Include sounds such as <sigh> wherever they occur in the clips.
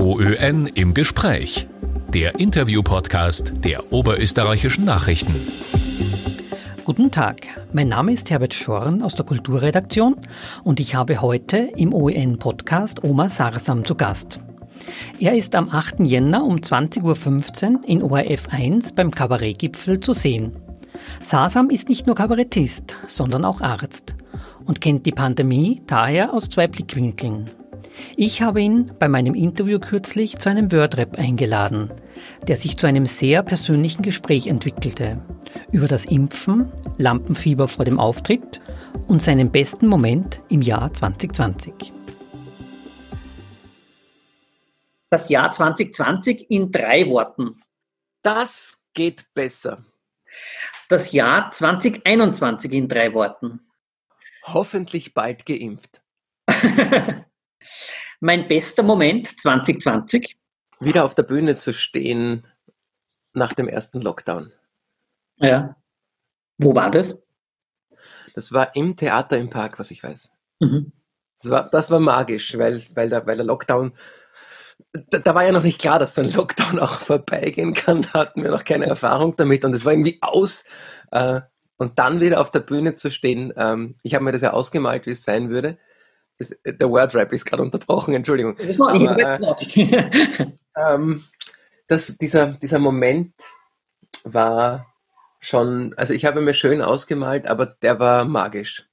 OÖN im Gespräch. Der Interview-Podcast der Oberösterreichischen Nachrichten. Guten Tag, mein Name ist Herbert Schorn aus der Kulturredaktion und ich habe heute im OEN-Podcast Oma Sarsam zu Gast. Er ist am 8. Jänner um 20.15 Uhr in ORF 1 beim Kabarettgipfel zu sehen. Sarsam ist nicht nur Kabarettist, sondern auch Arzt und kennt die Pandemie daher aus zwei Blickwinkeln. Ich habe ihn bei meinem Interview kürzlich zu einem Wordrap eingeladen, der sich zu einem sehr persönlichen Gespräch entwickelte. Über das Impfen, Lampenfieber vor dem Auftritt und seinen besten Moment im Jahr 2020. Das Jahr 2020 in drei Worten. Das geht besser. Das Jahr 2021 in drei Worten. Hoffentlich bald geimpft. <laughs> mein bester Moment 2020? Wieder auf der Bühne zu stehen nach dem ersten Lockdown. Ja. Wo war das? Das war im Theater im Park, was ich weiß. Mhm. Das, war, das war magisch, weil, weil, der, weil der Lockdown, da, da, war ja noch nicht klar, dass so ein Lockdown auch <laughs> vorbeigehen kann. Da hatten wir noch keine Erfahrung damit und es war irgendwie aus. Äh, und dann wieder auf der Bühne zu stehen, ähm, ich habe mir das ja ausgemalt, wie es sein würde der Wordrap ist gerade unterbrochen, Entschuldigung. Das war Aber, äh, <laughs> ähm, das, dieser, dieser Moment war schon, also ich habe mir schön ausgemalt, aber der war magisch.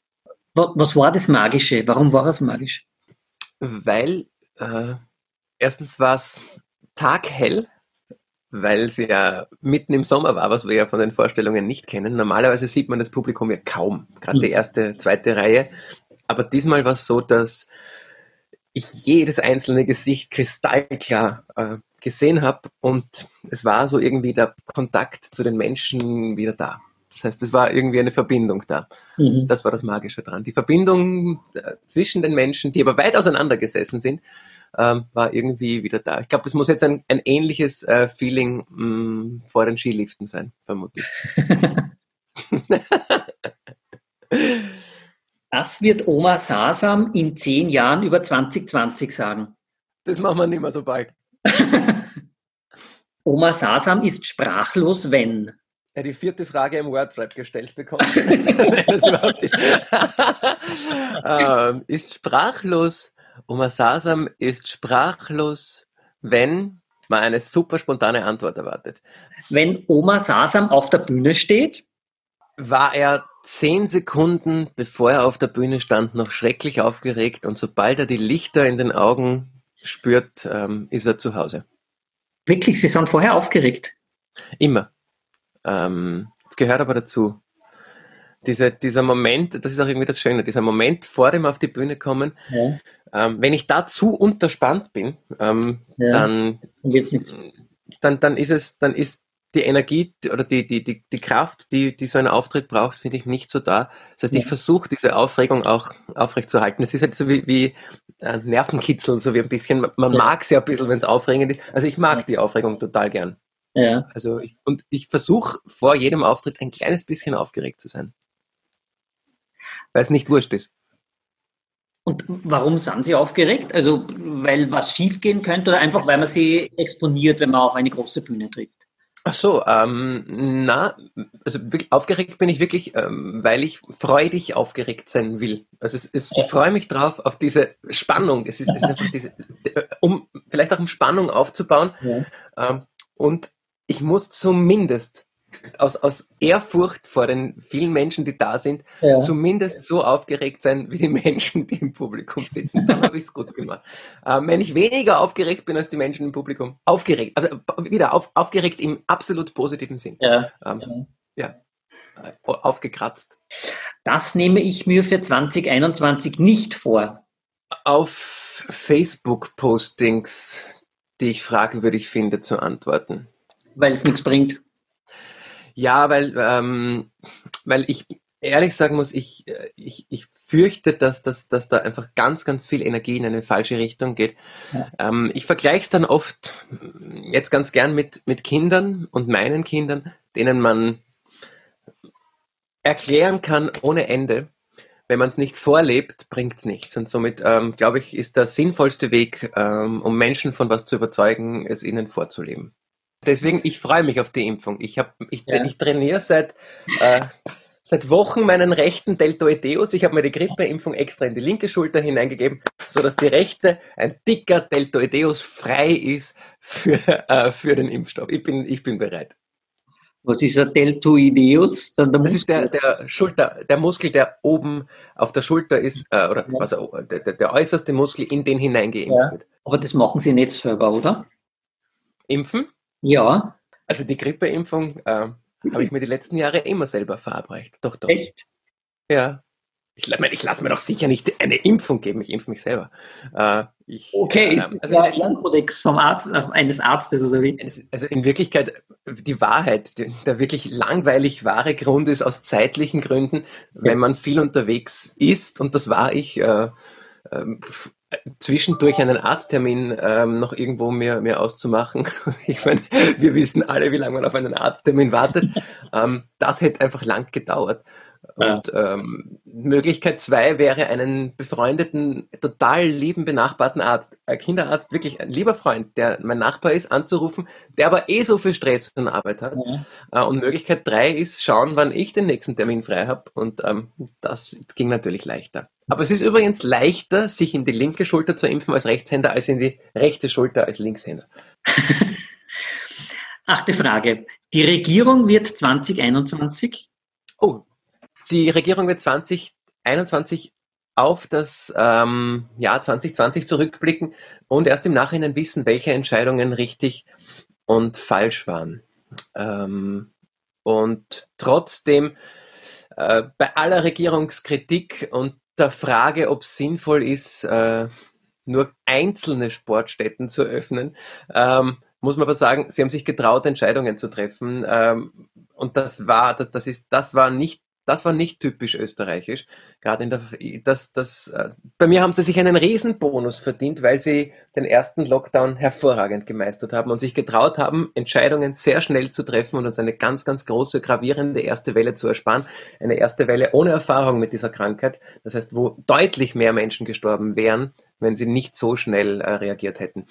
Was war das Magische? Warum war es magisch? Weil äh, erstens war es taghell, weil es ja mitten im Sommer war, was wir ja von den Vorstellungen nicht kennen. Normalerweise sieht man das Publikum ja kaum, gerade die hm. erste, zweite Reihe. Aber diesmal war es so, dass ich jedes einzelne Gesicht kristallklar äh, gesehen habe und es war so irgendwie der Kontakt zu den Menschen wieder da. Das heißt, es war irgendwie eine Verbindung da. Mhm. Das war das Magische dran. Die Verbindung äh, zwischen den Menschen, die aber weit auseinander gesessen sind, ähm, war irgendwie wieder da. Ich glaube, es muss jetzt ein, ein ähnliches äh, Feeling mh, mm, vor den Skiliften sein, vermutlich. <laughs> <laughs> Das wird Oma Sasam in zehn Jahren über 2020 sagen. Das machen wir nicht mehr so bald. <laughs> Oma Sasam ist sprachlos, wenn. Er die vierte Frage im Wordrap gestellt bekommt. <laughs> <laughs> ähm, ist sprachlos. Oma Sasam ist sprachlos, wenn man eine super spontane Antwort erwartet. Wenn Oma Sasam auf der Bühne steht? War er zehn Sekunden, bevor er auf der Bühne stand, noch schrecklich aufgeregt und sobald er die Lichter in den Augen spürt, ähm, ist er zu Hause. Wirklich, Sie sind vorher aufgeregt? Immer. Ähm, das gehört aber dazu. Diese, dieser Moment, das ist auch irgendwie das Schöne, dieser Moment vor dem auf die Bühne kommen, ja. ähm, wenn ich da zu unterspannt bin, ähm, ja. dann, dann, dann ist es, dann ist die Energie oder die, die, die, die Kraft, die, die so ein Auftritt braucht, finde ich nicht so da. Das heißt, ja. ich versuche diese Aufregung auch aufrechtzuerhalten. Es ist halt so wie, wie äh, Nervenkitzel, so wie ein bisschen, man ja. mag es ja ein bisschen, wenn es aufregend ist. Also ich mag ja. die Aufregung total gern. Ja. Also ich, und ich versuche vor jedem Auftritt ein kleines bisschen aufgeregt zu sein. Weil es nicht wurscht ist. Und warum sind Sie aufgeregt? Also, weil was schiefgehen könnte oder einfach, weil man sie exponiert, wenn man auf eine große Bühne trifft? Ach so, ähm, na, also aufgeregt bin ich wirklich, ähm, weil ich freudig aufgeregt sein will. Also es, es, ich freue mich drauf auf diese Spannung. Es ist, es ist einfach diese, äh, um vielleicht auch um Spannung aufzubauen. Ja. Ähm, und ich muss zumindest aus, aus Ehrfurcht vor den vielen Menschen, die da sind, ja. zumindest so aufgeregt sein wie die <laughs> Menschen, die im Publikum sitzen. Dann habe ich es gut gemacht. Ähm, wenn ich weniger aufgeregt bin als die Menschen im Publikum, aufgeregt, also wieder auf, aufgeregt im absolut positiven Sinn. Ja. Ähm, ja. ja. Aufgekratzt. Das nehme ich mir für 2021 nicht vor. Auf Facebook-Postings, die ich fragwürdig finde, zu antworten. Weil es nichts bringt. Ja, weil, ähm, weil ich ehrlich sagen muss, ich, äh, ich, ich fürchte, dass, dass, dass da einfach ganz, ganz viel Energie in eine falsche Richtung geht. Ja. Ähm, ich vergleiche es dann oft jetzt ganz gern mit, mit Kindern und meinen Kindern, denen man erklären kann ohne Ende, wenn man es nicht vorlebt, bringt es nichts. Und somit, ähm, glaube ich, ist der sinnvollste Weg, ähm, um Menschen von was zu überzeugen, es ihnen vorzuleben. Deswegen, ich freue mich auf die Impfung. Ich, hab, ich, ja. ich trainiere seit, äh, seit Wochen meinen rechten Deltoideus. Ich habe mir die Grippeimpfung extra in die linke Schulter hineingegeben, sodass die rechte ein dicker Deltoideus frei ist für, äh, für den Impfstoff. Ich bin, ich bin bereit. Was ist ein Deltoideus? Das ist der, der Schulter, der Muskel, der oben auf der Schulter ist, äh, oder ja. also der, der, äußerste Muskel, in den hineingeimpft ja. wird. Aber das machen Sie nicht selber, oder? Impfen? Ja. Also die Grippeimpfung äh, habe ich mir die letzten Jahre immer selber verabreicht. Doch, doch. Echt? Ja. Ich, ich lasse mir doch sicher nicht eine Impfung geben, ich impfe mich selber. Äh, ich, okay, äh, also, der Ehrenkodex vom Arzt, äh, eines Arztes oder wie? Also in Wirklichkeit, die Wahrheit, die, der wirklich langweilig wahre Grund ist aus zeitlichen Gründen, wenn man viel unterwegs ist, und das war ich, äh, äh, zwischendurch einen Arzttermin ähm, noch irgendwo mir, mir auszumachen. <laughs> Ich meine, wir wissen alle, wie lange man auf einen Arzttermin wartet. ähm, das hätte einfach lang gedauert. Und ähm, Möglichkeit zwei wäre einen befreundeten, total lieben, benachbarten Arzt, äh, Kinderarzt, wirklich ein lieber Freund, der mein Nachbar ist, anzurufen, der aber eh so viel Stress und Arbeit hat. Ja. Äh, und Möglichkeit drei ist schauen, wann ich den nächsten Termin frei habe. Und ähm, das ging natürlich leichter. Aber es ist übrigens leichter, sich in die linke Schulter zu impfen als Rechtshänder, als in die rechte Schulter als Linkshänder. <laughs> Achte Frage. Die Regierung wird 2021? Oh, die Regierung wird 2021 auf das ähm, Jahr 2020 zurückblicken und erst im Nachhinein wissen, welche Entscheidungen richtig und falsch waren. Ähm, und trotzdem, äh, bei aller Regierungskritik und der Frage, ob es sinnvoll ist, äh, nur einzelne Sportstätten zu öffnen, ähm, muss man aber sagen, sie haben sich getraut, Entscheidungen zu treffen. Ähm, und das war, das, das ist, das war nicht das war nicht typisch österreichisch. Gerade in der, das, das, äh, bei mir haben sie sich einen Riesenbonus verdient, weil sie den ersten Lockdown hervorragend gemeistert haben und sich getraut haben, Entscheidungen sehr schnell zu treffen und uns eine ganz, ganz große, gravierende erste Welle zu ersparen. Eine erste Welle ohne Erfahrung mit dieser Krankheit. Das heißt, wo deutlich mehr Menschen gestorben wären, wenn sie nicht so schnell äh, reagiert hätten.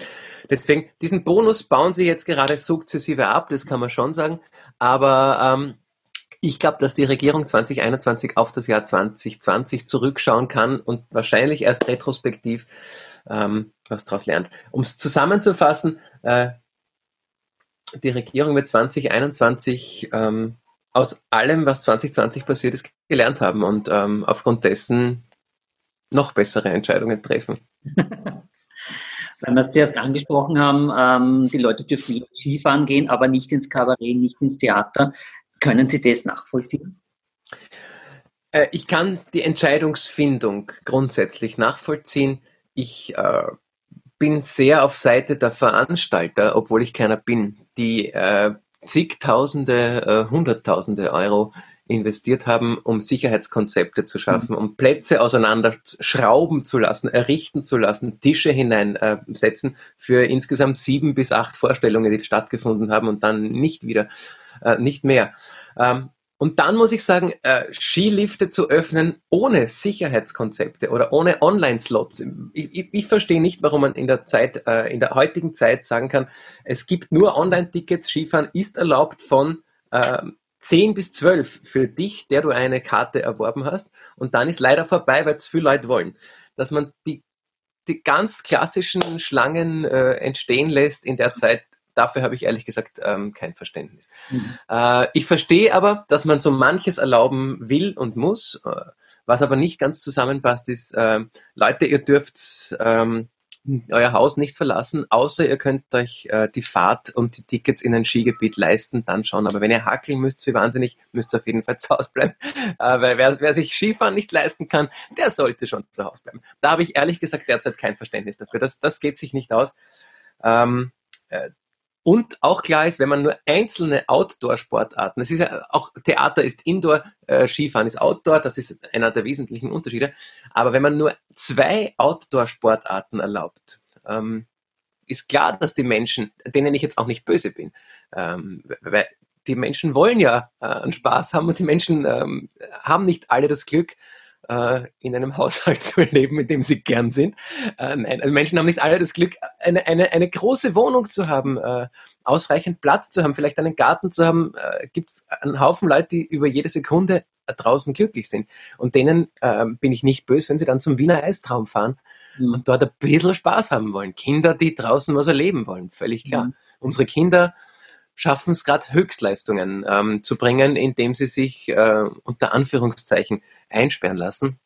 Deswegen, diesen Bonus bauen sie jetzt gerade sukzessive ab, das kann man schon sagen. Aber ähm, ich glaube, dass die Regierung 2021 auf das Jahr 2020 zurückschauen kann und wahrscheinlich erst retrospektiv ähm, was daraus lernt. Um es zusammenzufassen, äh, die Regierung wird 2021 ähm, aus allem, was 2020 passiert ist, gelernt haben und ähm, aufgrund dessen noch bessere Entscheidungen treffen. <laughs> Weil wir es zuerst angesprochen haben, ähm, die Leute dürfen Skifahren gehen, aber nicht ins Kabarett, nicht ins Theater. Können Sie das nachvollziehen? Äh, ich kann die Entscheidungsfindung grundsätzlich nachvollziehen. Ich äh, bin sehr auf Seite der Veranstalter, obwohl ich keiner bin, die äh, zigtausende, äh, hunderttausende Euro investiert haben, um Sicherheitskonzepte zu schaffen, mhm. um Plätze auseinander schrauben zu lassen, errichten zu lassen, Tische hineinsetzen für insgesamt sieben bis acht Vorstellungen, die stattgefunden haben und dann nicht wieder, äh, nicht mehr. Ähm, und dann muss ich sagen, äh, Skilifte zu öffnen ohne Sicherheitskonzepte oder ohne Online-Slots. Ich, ich, ich, verstehe nicht, warum man in der Zeit, äh, in der heutigen Zeit sagen kann, es gibt nur Online-Tickets, Skifahren ist erlaubt von äh, 10 bis 12 für dich, der du eine Karte erworben hast. Und dann ist leider vorbei, weil es viele Leute wollen. Dass man die, die ganz klassischen Schlangen äh, entstehen lässt in der Zeit, dafür habe ich ehrlich gesagt ähm, kein Verständnis. Mhm. Äh, ich verstehe aber, dass man so manches erlauben will und muss. Äh, was aber nicht ganz zusammenpasst, ist, äh, Leute, ihr dürft ähm, euer Haus nicht verlassen, außer ihr könnt euch äh, die Fahrt und die Tickets in ein Skigebiet leisten, dann schon. Aber wenn ihr hackeln müsst, wie wahnsinnig, müsst ihr auf jeden Fall <laughs> zu Hause bleiben. Äh, weil wer, wer sich Skifahren nicht leisten kann, der sollte schon zu Hause bleiben. Da habe ich ehrlich gesagt derzeit kein Verständnis dafür. Das, das geht sich nicht aus. Ähm, äh, und auch klar ist, wenn man nur einzelne Outdoor-Sportarten, es ist ja auch Theater ist Indoor, äh, Skifahren ist Outdoor, das ist einer der wesentlichen Unterschiede. Aber wenn man nur zwei Outdoor-Sportarten erlaubt, ähm, ist klar, dass die Menschen, denen ich jetzt auch nicht böse bin, ähm, weil die Menschen wollen ja äh, einen Spaß haben und die Menschen ähm, haben nicht alle das Glück, äh, in einem <laughs> Haushalt zu leben, in dem sie gern sind. Äh, nein, also Menschen haben nicht alle das Glück, eine, eine, eine große Wohnung zu haben, äh, ausreichend Platz zu haben, vielleicht einen Garten zu haben. Äh, Gibt es einen Haufen Leute, die über jede Sekunde draußen glücklich sind. Und denen äh, bin ich nicht böse, wenn sie dann zum Wiener Eistraum fahren mhm. und dort ein bisschen Spaß haben wollen. Kinder, die draußen was erleben wollen, völlig klar. Mhm. Unsere Kinder schaffen es gerade Höchstleistungen ähm, zu bringen, indem sie sich äh, unter Anführungszeichen einsperren lassen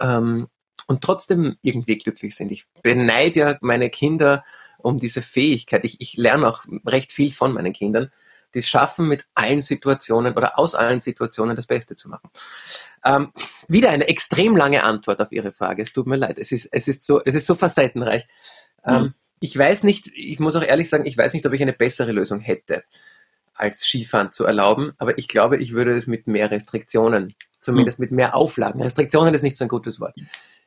ähm, und trotzdem irgendwie glücklich sind. Ich beneide ja meine Kinder um diese Fähigkeit. Ich, ich lerne auch recht viel von meinen Kindern, die es schaffen, mit allen Situationen oder aus allen Situationen das Beste zu machen. Ähm, wieder eine extrem lange Antwort auf Ihre Frage. Es tut mir leid. Es ist, es ist so, es ist so facettenreich. Mhm ich weiß nicht, ich muss auch ehrlich sagen, ich weiß nicht, ob ich eine bessere Lösung hätte, als Skifahren zu erlauben, aber ich glaube, ich würde es mit mehr Restriktionen, zumindest mit mehr Auflagen. Restriktionen ist nicht so ein gutes Wort.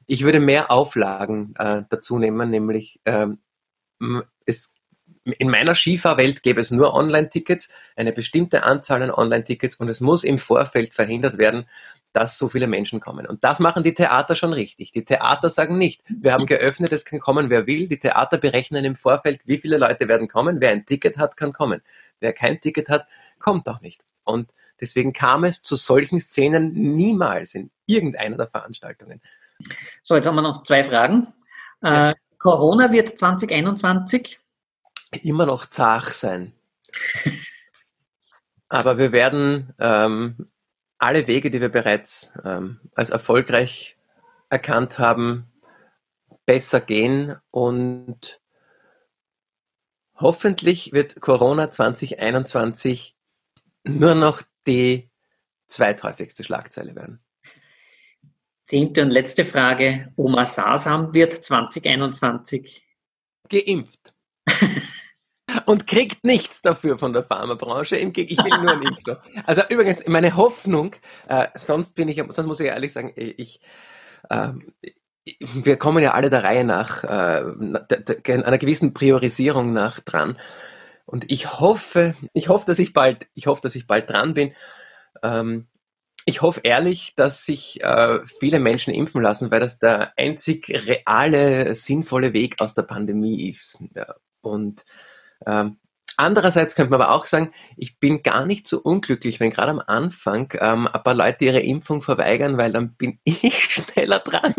Ich würde mehr Auflagen äh, dazu nehmen, nämlich ähm, es in meiner Skifahrwelt gäbe es nur Online-Tickets, eine bestimmte Anzahl an Online-Tickets und es muss im Vorfeld verhindert werden, dass so viele Menschen kommen. Und das machen die Theater schon richtig. Die Theater sagen nicht, wir haben geöffnet, es kann kommen, wer will. Die Theater berechnen im Vorfeld, wie viele Leute werden kommen. Wer ein Ticket hat, kann kommen. Wer kein Ticket hat, kommt auch nicht. Und deswegen kam es zu solchen Szenen niemals in irgendeiner der Veranstaltungen. So, jetzt haben wir noch zwei Fragen. Äh, Corona wird 2021 immer noch zach sein. <laughs> Aber wir werden ähm, alle Wege, die wir bereits ähm, als erfolgreich erkannt haben, besser gehen und hoffentlich wird Corona 2021 nur noch die zweithäufigste Schlagzeile werden. Zehnte und letzte Frage. Oma Sasam wird 2021 geimpft. <laughs> und kriegt nichts dafür von der Pharmabranche. Ich will nur einen Impfstoff. Also übrigens, meine Hoffnung, äh, sonst bin ich, sonst muss ich ehrlich sagen, ich, äh, wir kommen ja alle der Reihe nach, äh, einer gewissen Priorisierung nach dran. Und ich hoffe, ich hoffe, dass ich bald, ich hoffe, dass ich bald dran bin. Ähm, ich hoffe ehrlich, dass sich äh, viele Menschen impfen lassen, weil das der einzig reale, sinnvolle Weg aus der Pandemie ist. Ja. Und ähm, Andererseits könnte man aber auch sagen, ich bin gar nicht so unglücklich, wenn gerade am Anfang ähm, ein paar Leute ihre Impfung verweigern, weil dann bin <laughs> ich schneller dran.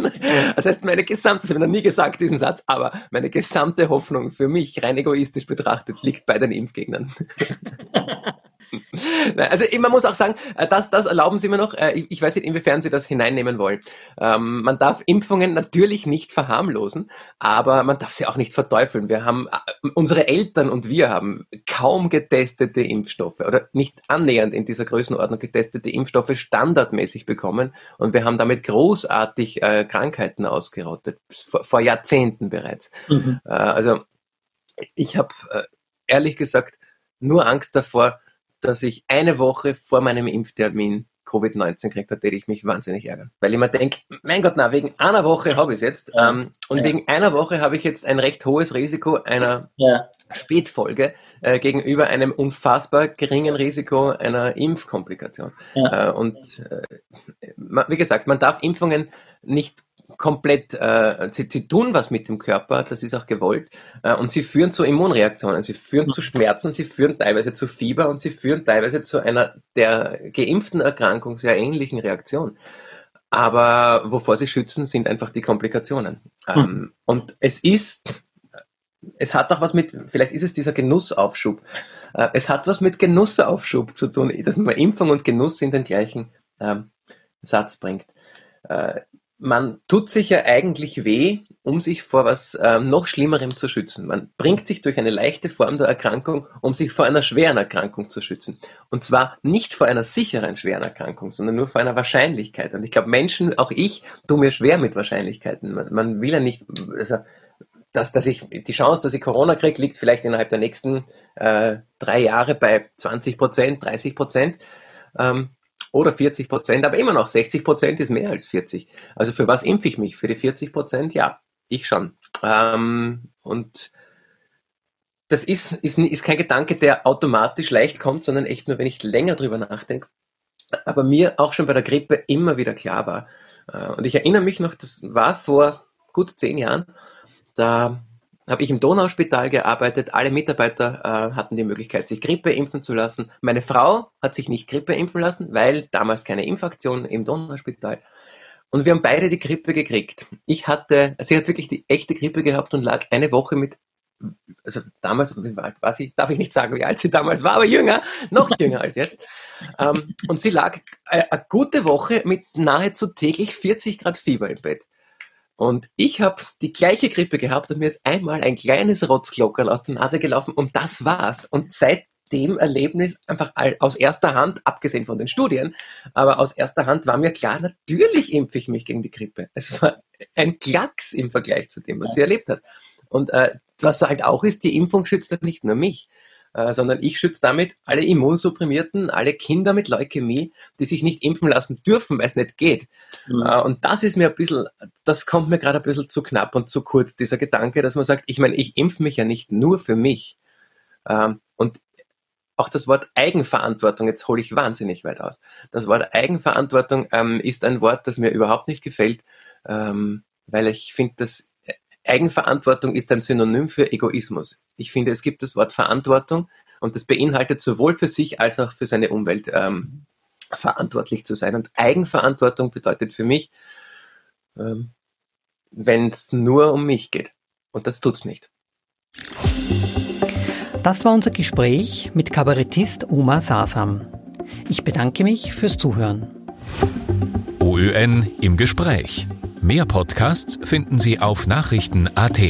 Das heißt, meine gesamte, das habe ich noch nie gesagt, diesen Satz, aber meine gesamte Hoffnung für mich, rein egoistisch betrachtet, liegt bei den Impfgegnern. <laughs> also man muss auch sagen, äh, das, das erlauben Sie mir noch. Äh, ich weiß nicht, inwiefern Sie das hineinnehmen wollen. Ähm, man darf Impfungen natürlich nicht verharmlosen, aber man darf sie auch nicht verteufeln. Wir haben, äh, unsere Eltern und wir haben kaum getestete Impfstoffe oder nicht annähernd in dieser Größenordnung getestete Impfstoffe standardmäßig bekommen und wir haben damit großartig Krankheiten ausgerottet, vor, Jahrzehnten bereits. Mhm. Also ich habe ehrlich gesagt nur Angst davor, dass ich eine Woche vor meinem Impftermin Covid-19 kriegt, da hätte ich mich wahnsinnig ärgern. Weil ich mir denke, mein Gott, na, wegen einer Woche habe ich es jetzt. Ja. Ähm, und ja. wegen einer Woche habe ich jetzt ein recht hohes Risiko einer ja. Spätfolge äh, gegenüber einem unfassbar geringen Risiko einer Impfkomplikation. Äh, und äh, wie gesagt, man darf Impfungen nicht komplett, äh, sie, sie tun was mit dem Körper, das ist auch gewollt, äh, und sie führen zu Immunreaktionen, sie führen zu Schmerzen, sie führen teilweise zu Fieber und sie führen teilweise zu einer der geimpften Erkrankung sehr ähnlichen Reaktion. Aber wovor sie schützen, sind einfach die Komplikationen. Ähm, mhm. Und es ist, es hat auch was mit, vielleicht ist es dieser Genussaufschub. Äh, es hat was mit Genussaufschub zu tun, dass man Impfung und Genuss in den gleichen ähm, Satz bringt. Äh, man tut sich ja eigentlich weh, um sich vor was ähm, noch Schlimmerem zu schützen. Man bringt sich durch eine leichte Form der Erkrankung, um sich vor einer schweren Erkrankung zu schützen. Und zwar nicht vor einer sicheren schweren Erkrankung, sondern nur vor einer Wahrscheinlichkeit. Und ich glaube, Menschen, auch ich, tun mir schwer mit Wahrscheinlichkeiten. Man, man will ja nicht, also, dass, dass ich, die Chance, dass ich Corona kriege, liegt vielleicht innerhalb der nächsten äh, drei Jahre bei 20 Prozent, 30 Prozent. Ähm, oder 40 Prozent, aber immer noch 60 Prozent ist mehr als 40. Also für was impfe ich mich? Für die 40 Prozent? Ja, ich schon. Ähm, und das ist, ist, ist kein Gedanke, der automatisch leicht kommt, sondern echt nur, wenn ich länger drüber nachdenke. Aber mir auch schon bei der Grippe immer wieder klar war, Äh, und ich erinnere mich noch, das war vor gut zehn Jahren, da habe ich im Donauspital gearbeitet. Alle Mitarbeiter äh, hatten die Möglichkeit, sich Grippe impfen zu lassen. Meine Frau hat sich nicht Grippe impfen lassen, weil damals keine Impfaktion im Donauspital. Und wir haben beide die Grippe gekriegt. Ich hatte, sie hat wirklich die echte Grippe gehabt und lag eine Woche mit, also damals, wie alt war sie? Darf ich nicht sagen, wie alt sie damals war, aber jünger, noch jünger als jetzt. Ähm, und sie lag äh, eine gute Woche mit nahezu täglich 40 Grad Fieber im Bett. Und ich habe die gleiche Grippe gehabt und mir ist einmal ein kleines Rotzglockerl aus der Nase gelaufen und das war's. Und seit dem Erlebnis einfach aus erster Hand, abgesehen von den Studien, aber aus erster Hand war mir klar, natürlich impfe ich mich gegen die Grippe. Es war ein Klacks im Vergleich zu dem, was sie erlebt hat. Und äh, was halt auch ist, die Impfung schützt halt nicht nur mich, äh, sondern ich schütze damit alle Immunsupprimierten, alle Kinder mit Leukämie, die sich nicht impfen lassen dürfen, weil es nicht geht. Mhm. Äh, und das ist mir ein bisschen, das kommt mir gerade ein bisschen zu knapp und zu kurz, dieser Gedanke, dass man sagt, ich meine, ich impfe mich ja nicht nur für mich. Ähm, und auch das Wort Eigenverantwortung, jetzt hole ich wahnsinnig weit aus. Das Wort Eigenverantwortung ähm, ist ein Wort, das mir überhaupt nicht gefällt, ähm, weil ich finde, dass Eigenverantwortung ist ein Synonym für Egoismus. Ich finde, es gibt das Wort Verantwortung und das beinhaltet sowohl für sich als auch für seine Umwelt ähm, verantwortlich zu sein. Und Eigenverantwortung bedeutet für mich, ähm, wenn es nur um mich geht. Und das tut's nicht. Das war unser Gespräch mit Kabarettist Oma Sasam. Ich bedanke mich fürs Zuhören. OÖN im Gespräch. Mehr Podcasts finden Sie auf Nachrichten.at.